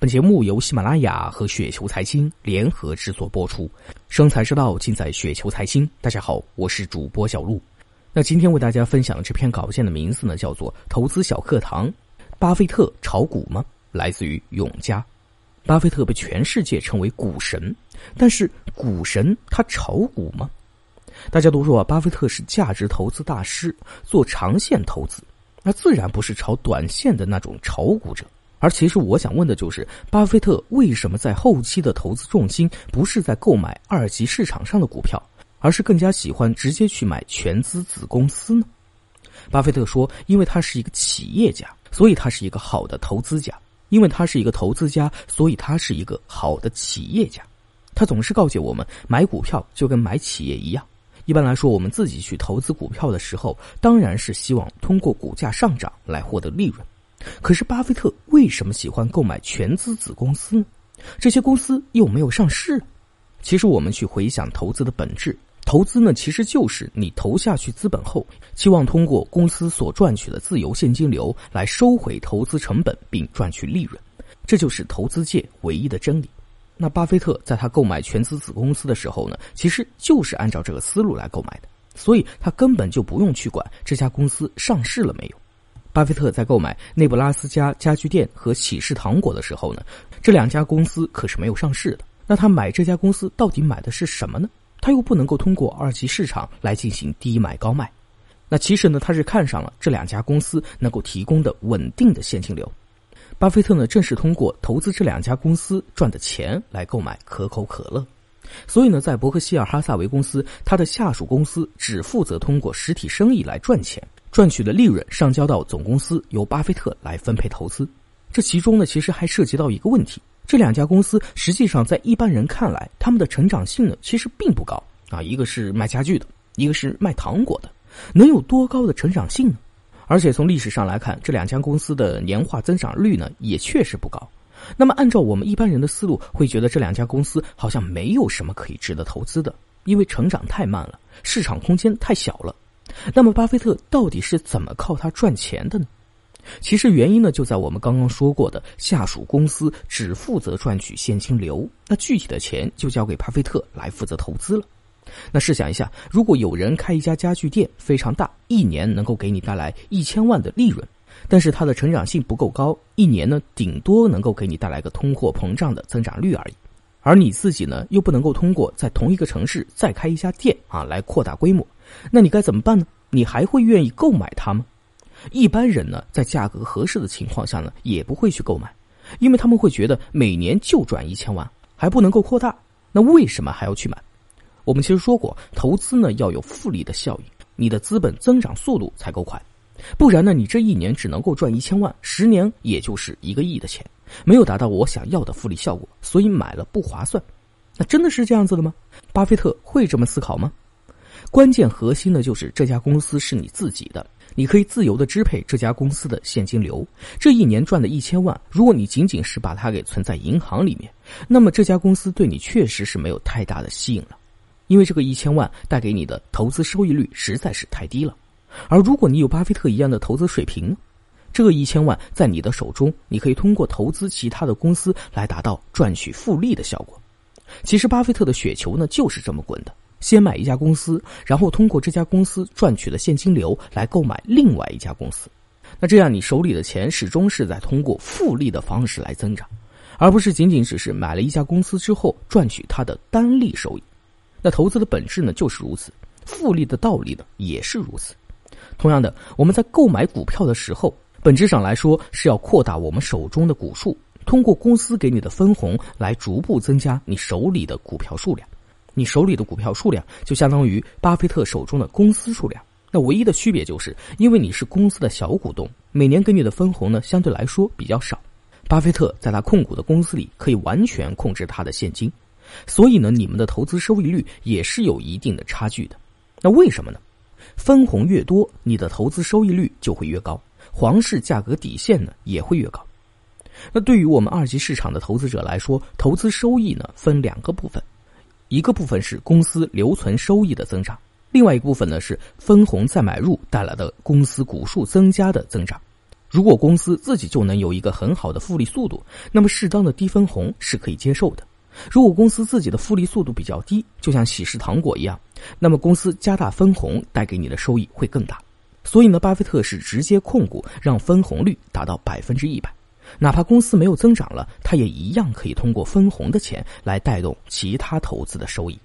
本节目由喜马拉雅和雪球财经联合制作播出，生财之道尽在雪球财经。大家好，我是主播小璐。那今天为大家分享的这篇稿件的名字呢，叫做《投资小课堂》。巴菲特炒股吗？来自于永嘉。巴菲特被全世界称为股神，但是股神他炒股吗？大家都说啊，巴菲特是价值投资大师，做长线投资，那自然不是炒短线的那种炒股者。而其实我想问的就是，巴菲特为什么在后期的投资重心不是在购买二级市场上的股票，而是更加喜欢直接去买全资子公司呢？巴菲特说，因为他是一个企业家，所以他是一个好的投资家；因为他是一个投资家，所以他是一个好的企业家。他总是告诫我们，买股票就跟买企业一样。一般来说，我们自己去投资股票的时候，当然是希望通过股价上涨来获得利润。可是，巴菲特为什么喜欢购买全资子公司呢？这些公司又没有上市。其实，我们去回想投资的本质，投资呢，其实就是你投下去资本后，期望通过公司所赚取的自由现金流来收回投资成本，并赚取利润。这就是投资界唯一的真理。那巴菲特在他购买全资子公司的时候呢，其实就是按照这个思路来购买的，所以他根本就不用去管这家公司上市了没有。巴菲特在购买内布拉斯加家具店和喜事糖果的时候呢，这两家公司可是没有上市的。那他买这家公司到底买的是什么呢？他又不能够通过二级市场来进行低买高卖。那其实呢，他是看上了这两家公司能够提供的稳定的现金流。巴菲特呢，正是通过投资这两家公司赚的钱来购买可口可乐。所以呢，在伯克希尔哈萨维公司，他的下属公司只负责通过实体生意来赚钱。赚取的利润上交到总公司，由巴菲特来分配投资。这其中呢，其实还涉及到一个问题：这两家公司实际上在一般人看来，他们的成长性呢，其实并不高啊。一个是卖家具的，一个是卖糖果的，能有多高的成长性呢？而且从历史上来看，这两家公司的年化增长率呢，也确实不高。那么，按照我们一般人的思路，会觉得这两家公司好像没有什么可以值得投资的，因为成长太慢了，市场空间太小了。那么，巴菲特到底是怎么靠它赚钱的呢？其实原因呢，就在我们刚刚说过的，下属公司只负责赚取现金流，那具体的钱就交给巴菲特来负责投资了。那试想一下，如果有人开一家家具店，非常大，一年能够给你带来一千万的利润，但是它的成长性不够高，一年呢，顶多能够给你带来个通货膨胀的增长率而已。而你自己呢，又不能够通过在同一个城市再开一家店啊，来扩大规模。那你该怎么办呢？你还会愿意购买它吗？一般人呢，在价格合适的情况下呢，也不会去购买，因为他们会觉得每年就赚一千万，还不能够扩大，那为什么还要去买？我们其实说过，投资呢要有复利的效应，你的资本增长速度才够快，不然呢，你这一年只能够赚一千万，十年也就是一个亿的钱，没有达到我想要的复利效果，所以买了不划算。那真的是这样子的吗？巴菲特会这么思考吗？关键核心呢，就是这家公司是你自己的，你可以自由的支配这家公司的现金流。这一年赚的一千万，如果你仅仅是把它给存在银行里面，那么这家公司对你确实是没有太大的吸引了，因为这个一千万带给你的投资收益率实在是太低了。而如果你有巴菲特一样的投资水平，这个一千万在你的手中，你可以通过投资其他的公司来达到赚取复利的效果。其实，巴菲特的雪球呢，就是这么滚的。先买一家公司，然后通过这家公司赚取的现金流来购买另外一家公司。那这样，你手里的钱始终是在通过复利的方式来增长，而不是仅仅只是买了一家公司之后赚取它的单利收益。那投资的本质呢，就是如此；复利的道理呢，也是如此。同样的，我们在购买股票的时候，本质上来说是要扩大我们手中的股数，通过公司给你的分红来逐步增加你手里的股票数量。你手里的股票数量就相当于巴菲特手中的公司数量，那唯一的区别就是因为你是公司的小股东，每年给你的分红呢相对来说比较少。巴菲特在他控股的公司里可以完全控制他的现金，所以呢，你们的投资收益率也是有一定的差距的。那为什么呢？分红越多，你的投资收益率就会越高，皇室价格底线呢也会越高。那对于我们二级市场的投资者来说，投资收益呢分两个部分。一个部分是公司留存收益的增长，另外一部分呢是分红再买入带来的公司股数增加的增长。如果公司自己就能有一个很好的复利速度，那么适当的低分红是可以接受的。如果公司自己的复利速度比较低，就像喜事糖果一样，那么公司加大分红带给你的收益会更大。所以呢，巴菲特是直接控股，让分红率达到百分之一百，哪怕公司没有增长了，他也一样可以通过分红的钱来带动其他投资的收益。